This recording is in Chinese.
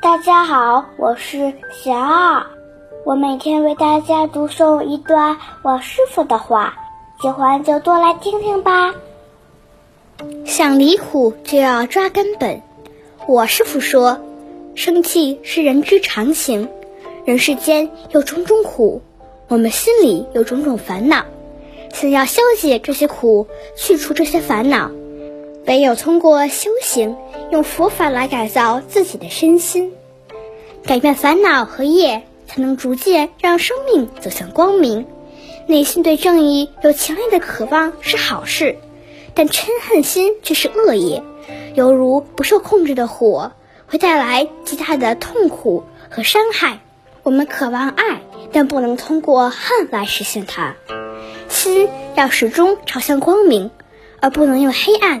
大家好，我是小二，我每天为大家读诵一段我师傅的话，喜欢就多来听听吧。想离苦就要抓根本。我师傅说，生气是人之常情，人世间有种种苦，我们心里有种种烦恼，想要消解这些苦，去除这些烦恼，唯有通过修行，用佛法来改造自己的身心。改变烦恼和业，才能逐渐让生命走向光明。内心对正义有强烈的渴望是好事，但嗔恨心却是恶业，犹如不受控制的火，会带来极大的痛苦和伤害。我们渴望爱，但不能通过恨来实现它。心要始终朝向光明，而不能用黑暗